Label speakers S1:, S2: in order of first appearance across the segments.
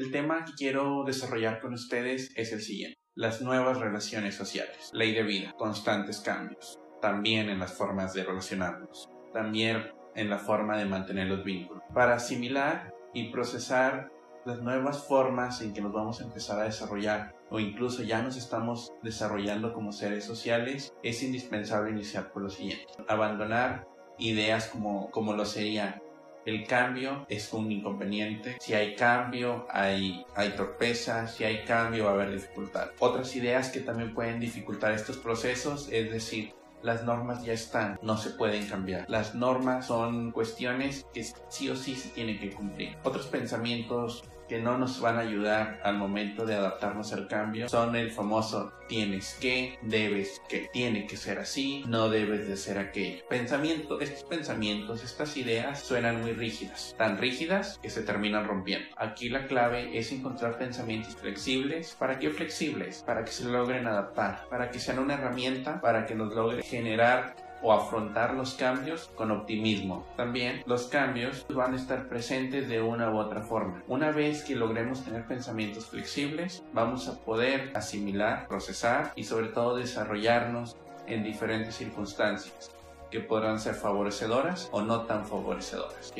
S1: El tema que quiero desarrollar con ustedes es el siguiente. Las nuevas relaciones sociales. Ley de vida. Constantes cambios. También en las formas de relacionarnos. También en la forma de mantener los vínculos. Para asimilar y procesar las nuevas formas en que nos vamos a empezar a desarrollar o incluso ya nos estamos desarrollando como seres sociales, es indispensable iniciar por lo siguiente. Abandonar ideas como, como lo sería el cambio es un inconveniente. Si hay cambio, hay, hay torpeza. Si hay cambio, va a haber dificultad. Otras ideas que también pueden dificultar estos procesos es decir, las normas ya están, no se pueden cambiar. Las normas son cuestiones que sí o sí se tienen que cumplir. Otros pensamientos que no nos van a ayudar al momento de adaptarnos al cambio son el famoso tienes que, debes que, tiene que ser así, no debes de ser aquello. Pensamiento, estos pensamientos, estas ideas suenan muy rígidas, tan rígidas que se terminan rompiendo. Aquí la clave es encontrar pensamientos flexibles. ¿Para qué flexibles? Para que se logren adaptar, para que sean una herramienta para que nos logre generar o afrontar los cambios con optimismo. También los cambios van a estar presentes de una u otra forma. Una vez que logremos tener pensamientos flexibles, vamos a poder asimilar, procesar y sobre todo desarrollarnos en diferentes circunstancias que podrán ser favorecedoras o no tan favorecedoras.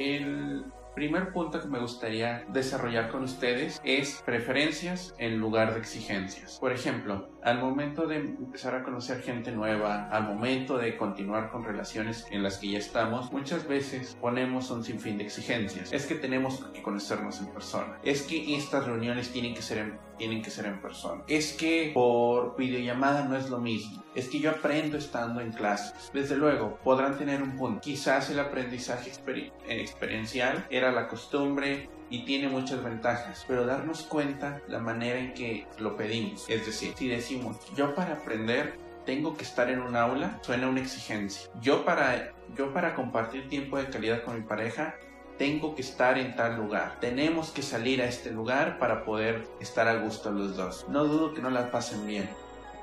S1: Primer punto que me gustaría desarrollar con ustedes es preferencias en lugar de exigencias. Por ejemplo, al momento de empezar a conocer gente nueva, al momento de continuar con relaciones en las que ya estamos, muchas veces ponemos un sinfín de exigencias. Es que tenemos que conocernos en persona. Es que estas reuniones tienen que ser en, tienen que ser en persona. Es que por videollamada no es lo mismo. Es que yo aprendo estando en clases. Desde luego, podrán tener un punto. Quizás el aprendizaje experiencial era la costumbre, y tiene muchas ventajas, pero darnos cuenta la manera en que lo pedimos. Es decir, si decimos, yo para aprender tengo que estar en un aula, suena una exigencia. Yo para, yo para compartir tiempo de calidad con mi pareja, tengo que estar en tal lugar. Tenemos que salir a este lugar para poder estar a gusto los dos. No dudo que no la pasen bien.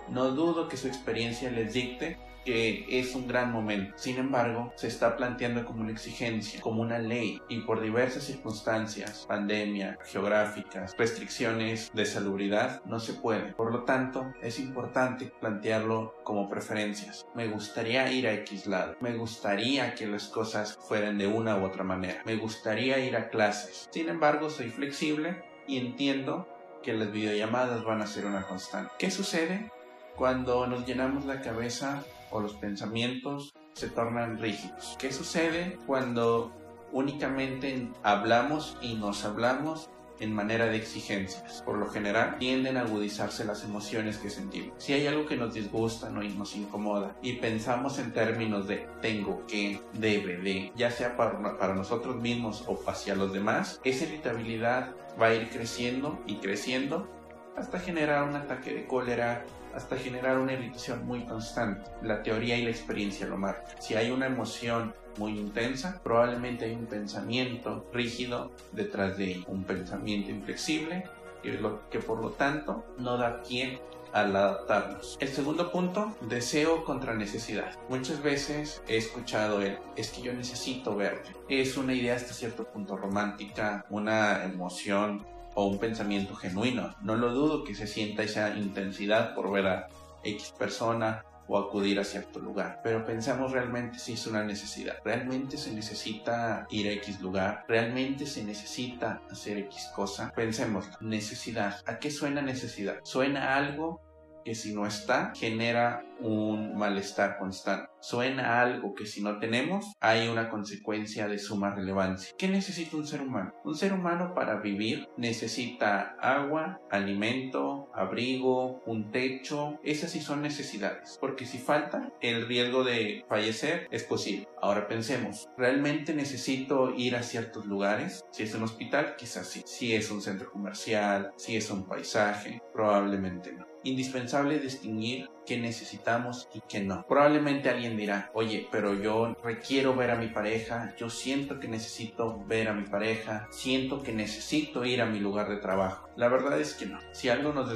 S1: No dudo que su experiencia les dicte que es un gran momento. Sin embargo, se está planteando como una exigencia, como una ley, y por diversas circunstancias, pandemia, geográficas, restricciones de salubridad, no se puede. Por lo tanto, es importante plantearlo como preferencias. Me gustaría ir a X lado. Me gustaría que las cosas fueran de una u otra manera. Me gustaría ir a clases. Sin embargo, soy flexible y entiendo que las videollamadas van a ser una constante. ¿Qué sucede cuando nos llenamos la cabeza o los pensamientos se tornan rígidos. ¿Qué sucede cuando únicamente hablamos y nos hablamos en manera de exigencias. Por lo general, tienden a agudizarse las emociones que sentimos. Si hay algo que nos disgusta no, y nos incomoda y pensamos en términos de tengo que, debe de, ya sea para, para nosotros mismos o hacia los demás, esa irritabilidad va a ir creciendo y creciendo hasta generar un ataque de cólera, hasta generar una irritación muy constante. La teoría y la experiencia lo marcan. Si hay una emoción muy intensa, probablemente hay un pensamiento rígido detrás de un pensamiento inflexible que, que por lo tanto no da pie al adaptarnos. El segundo punto, deseo contra necesidad. Muchas veces he escuchado el es que yo necesito verte. Es una idea hasta cierto punto romántica, una emoción o un pensamiento genuino. No lo dudo que se sienta esa intensidad por ver a X persona o acudir a cierto lugar. Pero pensamos realmente si es una necesidad. Realmente se necesita ir a X lugar. Realmente se necesita hacer X cosa. Pensemos, necesidad. ¿A qué suena necesidad? Suena algo que si no está genera un malestar constante. Suena algo que si no tenemos hay una consecuencia de suma relevancia. ¿Qué necesita un ser humano? Un ser humano para vivir necesita agua, alimento, abrigo, un techo. Esas sí son necesidades. Porque si falta, el riesgo de fallecer es posible. Ahora pensemos, ¿realmente necesito ir a ciertos lugares? Si es un hospital, quizás sí. Si es un centro comercial, si es un paisaje, probablemente no indispensable distinguir qué necesitamos y qué no. Probablemente alguien dirá, oye, pero yo requiero ver a mi pareja, yo siento que necesito ver a mi pareja, siento que necesito ir a mi lugar de trabajo. La verdad es que no. Si algo nos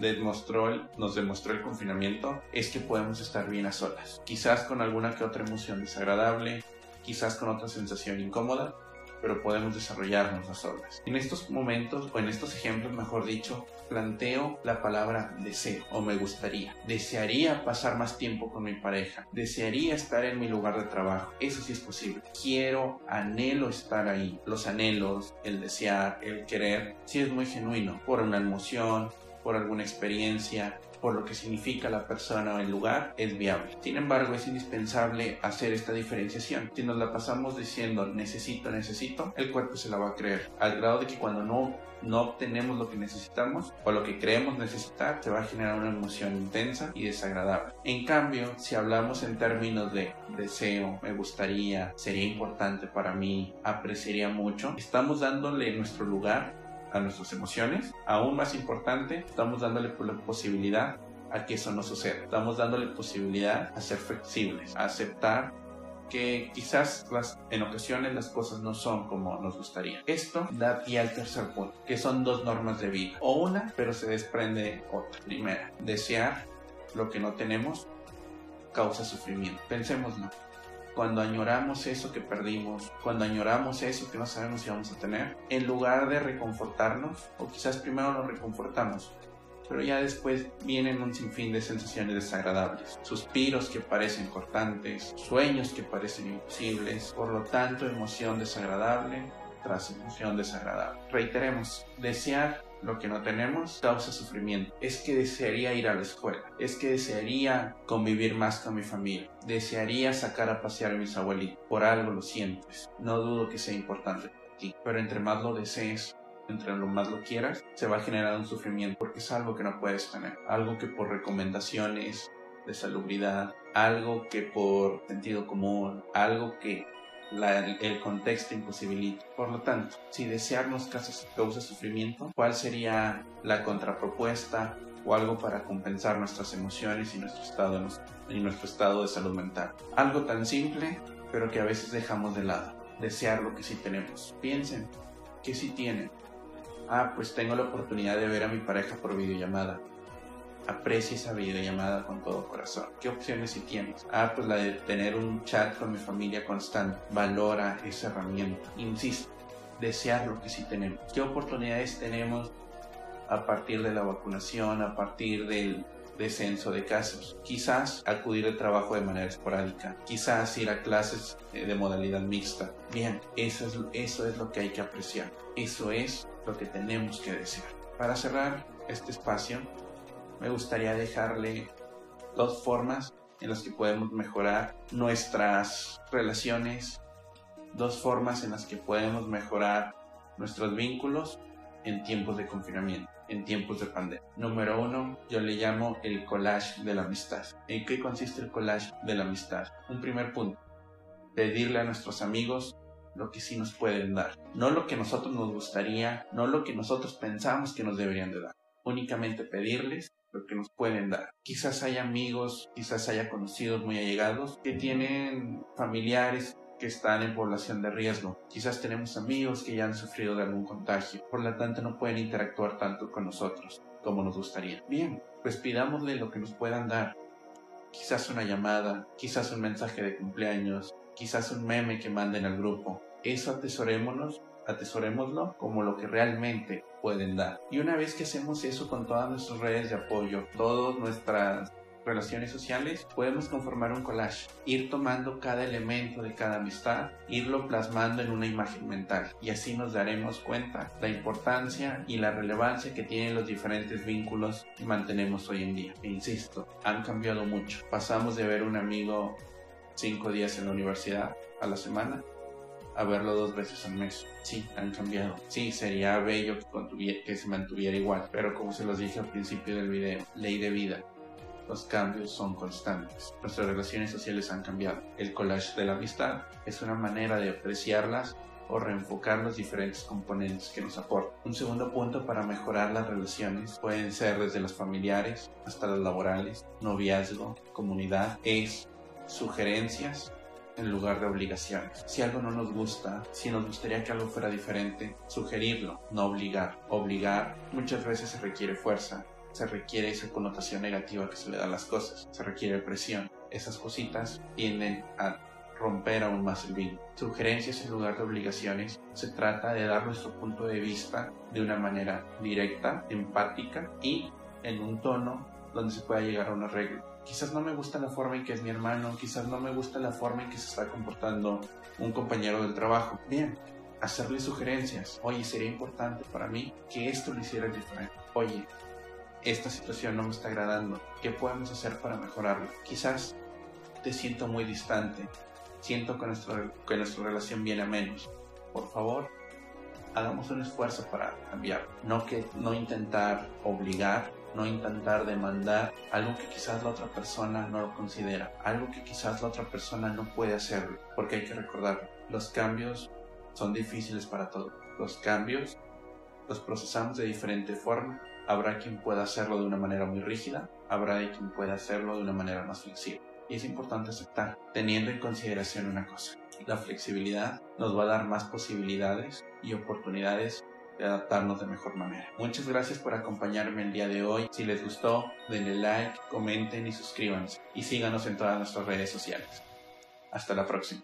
S1: demostró, nos demostró el confinamiento es que podemos estar bien a solas. Quizás con alguna que otra emoción desagradable, quizás con otra sensación incómoda, pero podemos desarrollarnos las solas. En estos momentos, o en estos ejemplos, mejor dicho, planteo la palabra deseo o me gustaría. Desearía pasar más tiempo con mi pareja. Desearía estar en mi lugar de trabajo. Eso sí es posible. Quiero, anhelo estar ahí. Los anhelos, el desear, el querer, sí es muy genuino. Por una emoción, por alguna experiencia, por lo que significa la persona o el lugar, es viable. Sin embargo, es indispensable hacer esta diferenciación. Si nos la pasamos diciendo necesito, necesito, el cuerpo se la va a creer, al grado de que cuando no no obtenemos lo que necesitamos o lo que creemos necesitar, se va a generar una emoción intensa y desagradable. En cambio, si hablamos en términos de deseo, me gustaría, sería importante para mí, apreciaría mucho, estamos dándole nuestro lugar a nuestras emociones. Aún más importante, estamos dándole la posibilidad a que eso no suceda. Estamos dándole posibilidad a ser flexibles, a aceptar que quizás en ocasiones las cosas no son como nos gustaría. Esto da pie al tercer punto, que son dos normas de vida. O una, pero se desprende otra. Primera, desear lo que no tenemos causa sufrimiento. Pensémoslo. Cuando añoramos eso que perdimos, cuando añoramos eso que no sabemos si vamos a tener, en lugar de reconfortarnos, o quizás primero nos reconfortamos, pero ya después vienen un sinfín de sensaciones desagradables, suspiros que parecen cortantes, sueños que parecen imposibles, por lo tanto emoción desagradable tras emoción desagradable. Reiteremos, desear lo que no tenemos causa sufrimiento. Es que desearía ir a la escuela, es que desearía convivir más con mi familia, desearía sacar a pasear a mis abuelitos. Por algo lo sientes, no dudo que sea importante para ti, pero entre más lo desees, entre lo más lo quieras, se va a generar un sufrimiento porque es algo que no puedes tener, algo que por recomendaciones de salubridad, algo que por sentido común, algo que el contexto imposibilita. Por lo tanto, si desearnos causa sufrimiento, ¿cuál sería la contrapropuesta o algo para compensar nuestras emociones y nuestro estado, y nuestro estado de salud mental? Algo tan simple, pero que a veces dejamos de lado. Desear lo que sí tenemos. Piensen, ¿qué sí tienen? Ah, pues tengo la oportunidad de ver a mi pareja por videollamada. Aprecia esa videollamada con todo corazón. ¿Qué opciones si tienes? Ah, pues la de tener un chat con mi familia constante. Valora esa herramienta. Insisto, desear lo que sí tenemos. ¿Qué oportunidades tenemos a partir de la vacunación, a partir del descenso de casos. Quizás acudir al trabajo de manera esporádica, quizás ir a clases eh, de modalidad mixta. Bien, eso es, eso es lo que hay que apreciar, eso es lo que tenemos que desear. Para cerrar este espacio, me gustaría dejarle dos formas en las que podemos mejorar nuestras relaciones, dos formas en las que podemos mejorar nuestros vínculos en tiempos de confinamiento, en tiempos de pandemia. Número uno, yo le llamo el collage de la amistad. ¿En qué consiste el collage de la amistad? Un primer punto, pedirle a nuestros amigos lo que sí nos pueden dar. No lo que nosotros nos gustaría, no lo que nosotros pensamos que nos deberían de dar. Únicamente pedirles lo que nos pueden dar. Quizás haya amigos, quizás haya conocidos muy allegados que tienen familiares que están en población de riesgo. Quizás tenemos amigos que ya han sufrido de algún contagio, por lo tanto no pueden interactuar tanto con nosotros como nos gustaría. Bien, pues pidámosle lo que nos puedan dar. Quizás una llamada, quizás un mensaje de cumpleaños, quizás un meme que manden al grupo. Eso atesorémonos, atesorémoslo como lo que realmente pueden dar. Y una vez que hacemos eso con todas nuestras redes de apoyo, todas nuestras relaciones sociales, podemos conformar un collage, ir tomando cada elemento de cada amistad, irlo plasmando en una imagen mental y así nos daremos cuenta la importancia y la relevancia que tienen los diferentes vínculos que mantenemos hoy en día. E insisto, han cambiado mucho. Pasamos de ver un amigo cinco días en la universidad a la semana a verlo dos veces al mes. Sí, han cambiado. Sí, sería bello que, que se mantuviera igual, pero como se los dije al principio del video, ley de vida los cambios son constantes. Nuestras relaciones sociales han cambiado. El collage de la amistad es una manera de apreciarlas o reenfocar los diferentes componentes que nos aportan. Un segundo punto para mejorar las relaciones pueden ser desde las familiares hasta las laborales, noviazgo, comunidad, es sugerencias en lugar de obligaciones. Si algo no nos gusta, si nos gustaría que algo fuera diferente, sugerirlo, no obligar. Obligar muchas veces se requiere fuerza, se requiere esa connotación negativa que se le da a las cosas, se requiere presión. Esas cositas tienden a romper aún más el vínculo. Sugerencias en lugar de obligaciones. Se trata de dar nuestro punto de vista de una manera directa, empática y en un tono donde se pueda llegar a un arreglo. Quizás no me gusta la forma en que es mi hermano, quizás no me gusta la forma en que se está comportando un compañero del trabajo. Bien, hacerle sugerencias. Oye, sería importante para mí que esto lo hiciera diferente. Oye, esta situación no me está agradando. ¿Qué podemos hacer para mejorarlo? Quizás te siento muy distante. Siento que, nuestra, que nuestra relación viene a menos. Por favor, hagamos un esfuerzo para cambiar. No, que, no intentar obligar, no intentar demandar algo que quizás la otra persona no lo considera, algo que quizás la otra persona no puede hacerlo. Porque hay que recordar, los cambios son difíciles para todos. Los cambios los procesamos de diferente forma. Habrá quien pueda hacerlo de una manera muy rígida, habrá quien pueda hacerlo de una manera más flexible. Y es importante aceptar, teniendo en consideración una cosa. La flexibilidad nos va a dar más posibilidades y oportunidades de adaptarnos de mejor manera. Muchas gracias por acompañarme el día de hoy. Si les gustó, denle like, comenten y suscríbanse. Y síganos en todas nuestras redes sociales. Hasta la próxima.